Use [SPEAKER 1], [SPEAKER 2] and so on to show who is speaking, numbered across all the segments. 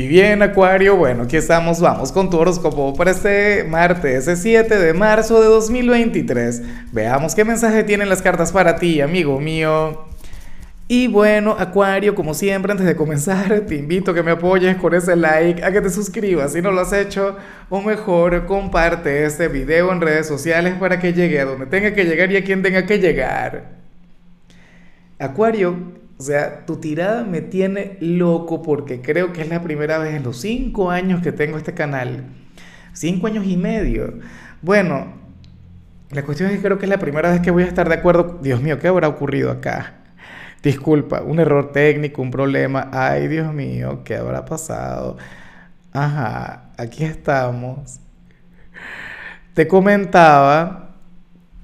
[SPEAKER 1] Y bien, Acuario, bueno, aquí estamos, vamos con tu horóscopo para este martes, ese 7 de marzo de 2023. Veamos qué mensaje tienen las cartas para ti, amigo mío. Y bueno, Acuario, como siempre, antes de comenzar, te invito a que me apoyes con ese like, a que te suscribas si no lo has hecho, o mejor, comparte este video en redes sociales para que llegue a donde tenga que llegar y a quien tenga que llegar. Acuario, o sea, tu tirada me tiene loco porque creo que es la primera vez en los cinco años que tengo este canal. Cinco años y medio. Bueno, la cuestión es que creo que es la primera vez que voy a estar de acuerdo. Dios mío, ¿qué habrá ocurrido acá? Disculpa, un error técnico, un problema. Ay, Dios mío, ¿qué habrá pasado? Ajá, aquí estamos. Te comentaba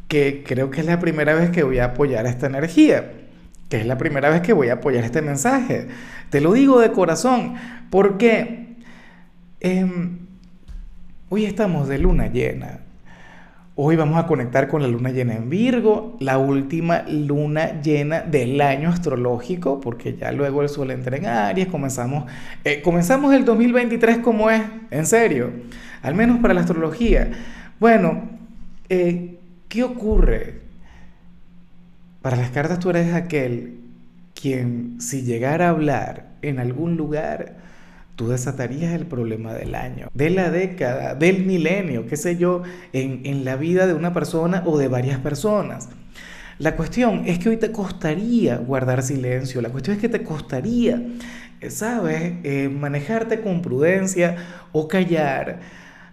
[SPEAKER 1] que creo que es la primera vez que voy a apoyar esta energía que es la primera vez que voy a apoyar este mensaje. Te lo digo de corazón, porque em, hoy estamos de luna llena. Hoy vamos a conectar con la luna llena en Virgo, la última luna llena del año astrológico, porque ya luego el sol entra en Aries, comenzamos, eh, comenzamos el 2023 como es, en serio, al menos para la astrología. Bueno, eh, ¿qué ocurre? Para las cartas tú eres aquel quien si llegara a hablar en algún lugar, tú desatarías el problema del año, de la década, del milenio, qué sé yo, en, en la vida de una persona o de varias personas. La cuestión es que hoy te costaría guardar silencio, la cuestión es que te costaría, eh, ¿sabes?, eh, manejarte con prudencia o callar.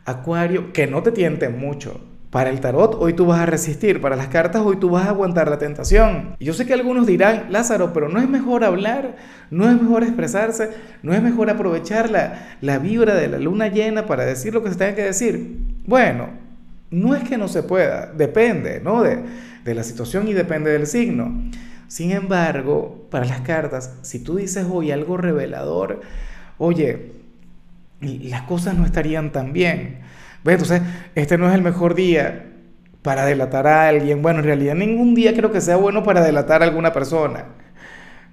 [SPEAKER 1] Acuario, que no te tienten mucho, para el tarot hoy tú vas a resistir, para las cartas hoy tú vas a aguantar la tentación. Y yo sé que algunos dirán, Lázaro, pero no es mejor hablar, no es mejor expresarse, no es mejor aprovechar la, la vibra de la luna llena para decir lo que se tenga que decir. Bueno, no es que no se pueda, depende, ¿no? De, de la situación y depende del signo. Sin embargo, para las cartas, si tú dices hoy algo revelador, oye, las cosas no estarían tan bien. Entonces, este no es el mejor día para delatar a alguien. Bueno, en realidad ningún día creo que sea bueno para delatar a alguna persona.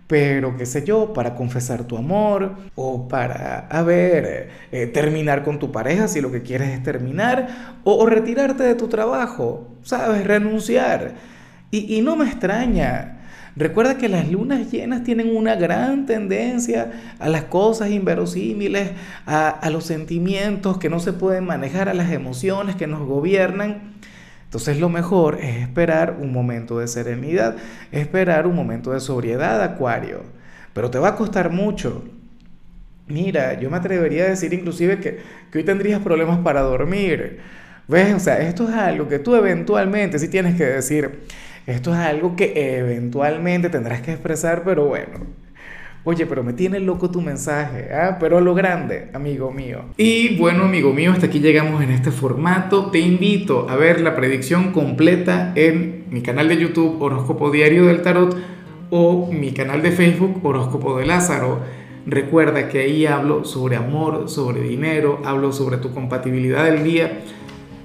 [SPEAKER 1] Pero, qué sé yo, para confesar tu amor o para, a ver, eh, terminar con tu pareja si lo que quieres es terminar o, retirarte de tu trabajo, ¿sabes? Renunciar. Y no me extraña Recuerda que las lunas llenas tienen una gran tendencia a las cosas inverosímiles, a, los sentimientos que no se pueden manejar, a las emociones que nos gobiernan. Entonces lo mejor es esperar un momento de serenidad, esperar un momento de sobriedad, Acuario. Pero te va a costar mucho. Mira, yo me atrevería a decir inclusive que, que hoy tendrías problemas para dormir. ¿Ves? O sea, esto es algo que tú eventualmente sí tienes que decir esto es algo que eventualmente tendrás que expresar, pero bueno. Oye, pero me tiene loco tu mensaje, ¿ah? Pero a lo grande, amigo mío. Y bueno, amigo mío, hasta aquí llegamos en este formato. Te invito a ver la predicción completa en mi canal de YouTube Horóscopo Diario del Tarot o mi canal de Facebook Horóscopo de Lázaro. Recuerda que ahí hablo sobre amor, sobre dinero, hablo sobre tu compatibilidad del día